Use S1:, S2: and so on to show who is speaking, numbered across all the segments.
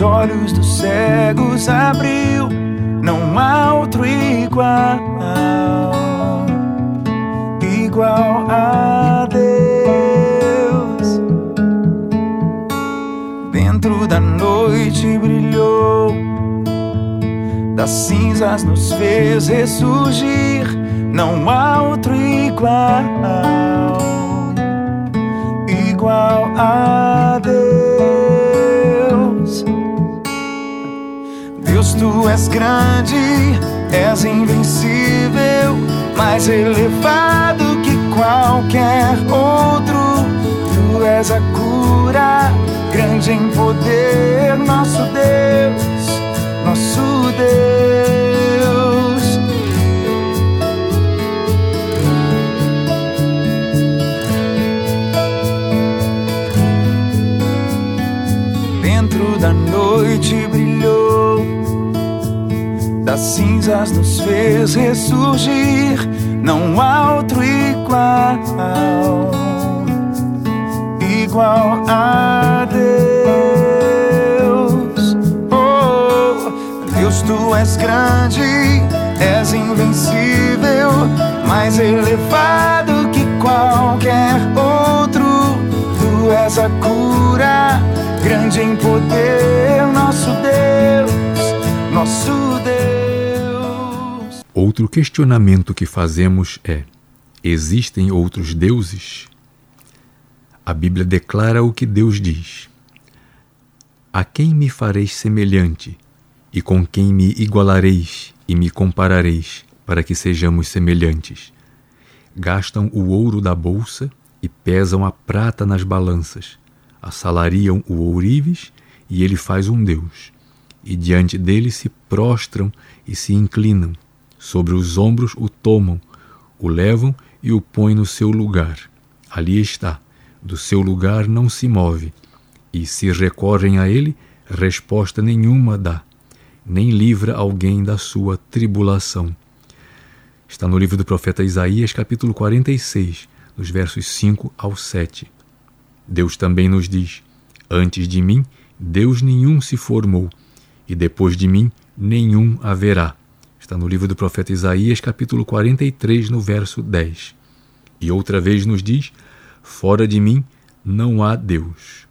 S1: os olhos dos cegos abriu, não há outro igual, igual a Deus. Dentro da noite brilhou, das cinzas nos fez ressurgir, não há outro igual, és grande, és invencível, mais elevado que qualquer outro. Tu és a cura, grande em poder, nosso Deus, nosso Deus. Das cinzas nos fez ressurgir, não há outro igual, igual a Deus. Oh, Deus, tu és grande, és invencível, mais elevado que qualquer outro. Tu és a cura, grande em poder, nosso Deus, nosso Deus.
S2: Outro questionamento que fazemos é: existem outros deuses? A Bíblia declara o que Deus diz: A quem me fareis semelhante, e com quem me igualareis e me comparareis, para que sejamos semelhantes? Gastam o ouro da bolsa e pesam a prata nas balanças, assalariam o ourives e ele faz um Deus, e diante dele se prostram e se inclinam Sobre os ombros o tomam, o levam e o põem no seu lugar. Ali está, do seu lugar não se move. E se recorrem a ele, resposta nenhuma dá, nem livra alguém da sua tribulação. Está no livro do profeta Isaías, capítulo 46, nos versos 5 ao 7. Deus também nos diz: Antes de mim, Deus nenhum se formou, e depois de mim, nenhum haverá. Está no livro do profeta Isaías, capítulo 43, no verso 10. E outra vez nos diz: Fora de mim não há Deus.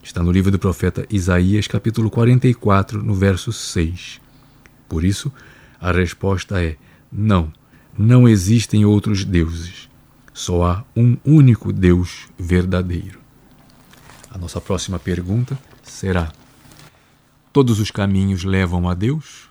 S2: Está no livro do profeta Isaías, capítulo 44, no verso 6. Por isso, a resposta é: não, não existem outros deuses. Só há um único Deus verdadeiro. A nossa próxima pergunta será: Todos os caminhos levam a Deus?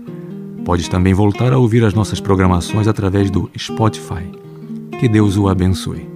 S2: Podes também voltar a ouvir as nossas programações através do Spotify. Que Deus o abençoe.